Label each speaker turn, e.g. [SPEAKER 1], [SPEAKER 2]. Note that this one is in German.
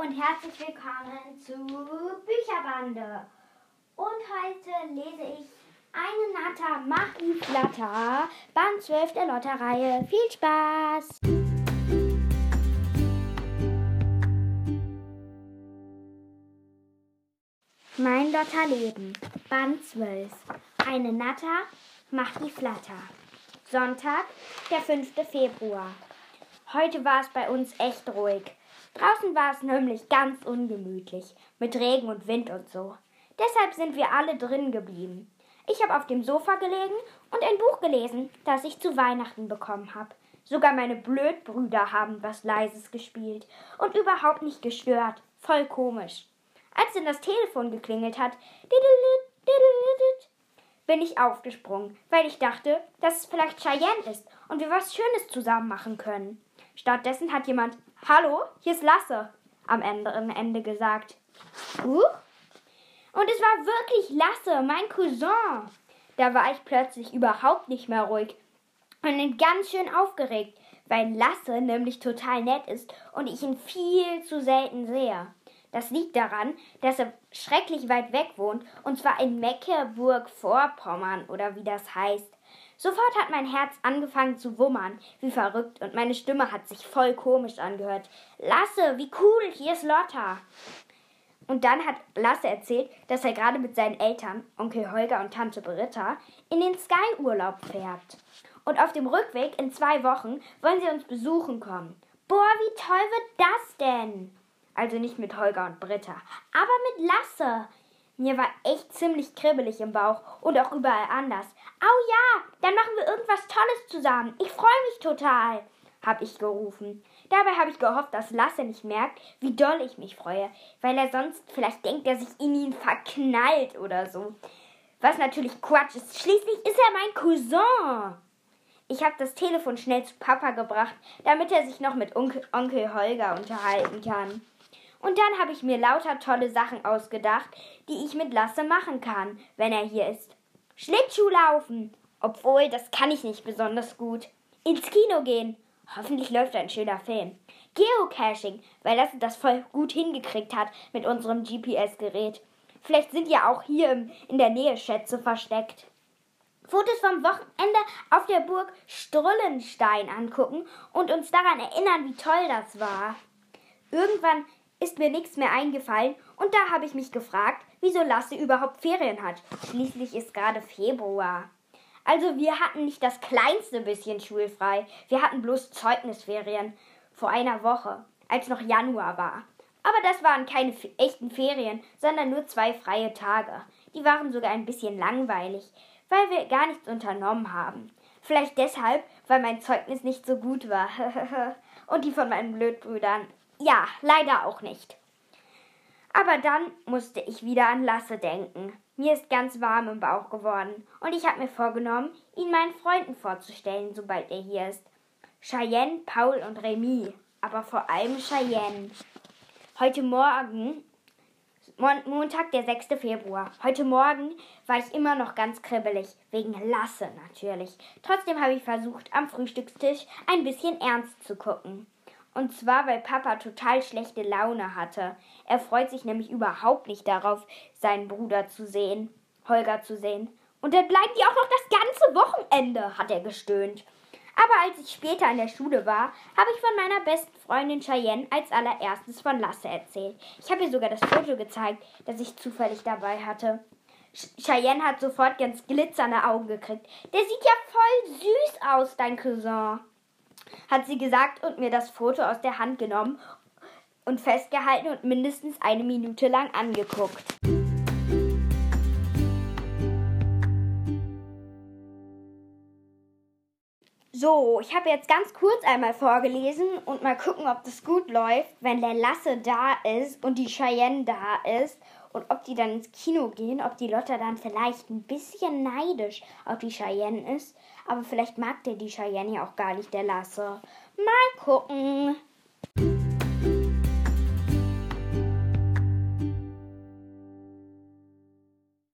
[SPEAKER 1] Und herzlich willkommen zu Bücherbande. Und heute lese ich Eine Natter Machi Flatter, Band 12 der Lotterreihe. Viel Spaß! Mein Lotterleben, Band 12. Eine Natter macht die Flatter. Sonntag, der 5. Februar. Heute war es bei uns echt ruhig. Draußen war es nämlich ganz ungemütlich, mit Regen und Wind und so. Deshalb sind wir alle drin geblieben. Ich habe auf dem Sofa gelegen und ein Buch gelesen, das ich zu Weihnachten bekommen habe. Sogar meine Blödbrüder haben was Leises gespielt und überhaupt nicht gestört. Voll komisch. Als dann das Telefon geklingelt hat, bin ich aufgesprungen, weil ich dachte, dass es vielleicht Cheyenne ist und wir was Schönes zusammen machen können. Stattdessen hat jemand Hallo, hier ist Lasse am anderen Ende gesagt. Uh? Und es war wirklich Lasse, mein Cousin. Da war ich plötzlich überhaupt nicht mehr ruhig und ganz schön aufgeregt, weil Lasse nämlich total nett ist und ich ihn viel zu selten sehe. Das liegt daran, dass er schrecklich weit weg wohnt, und zwar in Mecklenburg-Vorpommern oder wie das heißt. Sofort hat mein Herz angefangen zu wummern, wie verrückt, und meine Stimme hat sich voll komisch angehört. Lasse, wie cool, hier ist Lotta. Und dann hat Lasse erzählt, dass er gerade mit seinen Eltern, Onkel Holger und Tante Britta, in den Sky-Urlaub fährt. Und auf dem Rückweg in zwei Wochen wollen sie uns besuchen kommen. Boah, wie toll wird das denn? Also nicht mit Holger und Britta, aber mit Lasse. Mir war echt ziemlich kribbelig im Bauch und auch überall anders. Au ja, dann machen wir irgendwas Tolles zusammen. Ich freue mich total, hab ich gerufen. Dabei habe ich gehofft, dass Lasse nicht merkt, wie doll ich mich freue, weil er sonst vielleicht denkt, dass ich in ihn verknallt oder so. Was natürlich Quatsch ist. Schließlich ist er mein Cousin. Ich habe das Telefon schnell zu Papa gebracht, damit er sich noch mit Onkel Holger unterhalten kann. Und dann habe ich mir lauter tolle Sachen ausgedacht, die ich mit Lasse machen kann, wenn er hier ist. Schlittschuh laufen. Obwohl, das kann ich nicht besonders gut. Ins Kino gehen. Hoffentlich läuft ein schöner Film. Geocaching, weil Lasse das voll gut hingekriegt hat mit unserem GPS-Gerät. Vielleicht sind ja auch hier in der Nähe Schätze versteckt. Fotos vom Wochenende auf der Burg Strullenstein angucken und uns daran erinnern, wie toll das war. Irgendwann ist mir nichts mehr eingefallen und da habe ich mich gefragt, wieso Lasse überhaupt Ferien hat. Schließlich ist gerade Februar. Also wir hatten nicht das kleinste bisschen schulfrei. Wir hatten bloß Zeugnisferien vor einer Woche, als noch Januar war. Aber das waren keine echten Ferien, sondern nur zwei freie Tage. Die waren sogar ein bisschen langweilig, weil wir gar nichts unternommen haben. Vielleicht deshalb, weil mein Zeugnis nicht so gut war. und die von meinen Blödbrüdern ja, leider auch nicht. Aber dann musste ich wieder an Lasse denken. Mir ist ganz warm im Bauch geworden und ich habe mir vorgenommen, ihn meinen Freunden vorzustellen, sobald er hier ist. Cheyenne, Paul und Remy, aber vor allem Cheyenne. Heute Morgen, Montag, der 6. Februar, heute Morgen war ich immer noch ganz kribbelig, wegen Lasse natürlich. Trotzdem habe ich versucht, am Frühstückstisch ein bisschen ernst zu gucken. Und zwar, weil Papa total schlechte Laune hatte. Er freut sich nämlich überhaupt nicht darauf, seinen Bruder zu sehen, Holger zu sehen. Und dann bleibt die auch noch das ganze Wochenende, hat er gestöhnt. Aber als ich später in der Schule war, habe ich von meiner besten Freundin Cheyenne als allererstes von Lasse erzählt. Ich habe ihr sogar das Foto gezeigt, das ich zufällig dabei hatte. Cheyenne hat sofort ganz glitzernde Augen gekriegt. Der sieht ja voll süß aus, dein Cousin hat sie gesagt und mir das Foto aus der Hand genommen und festgehalten und mindestens eine Minute lang angeguckt. So, ich habe jetzt ganz kurz einmal vorgelesen und mal gucken, ob das gut läuft, wenn der Lasse da ist und die Cheyenne da ist und ob die dann ins Kino gehen, ob die Lotta dann vielleicht ein bisschen neidisch auf die Cheyenne ist, aber vielleicht mag der die Cheyenne ja auch gar nicht, der Lasse. Mal gucken.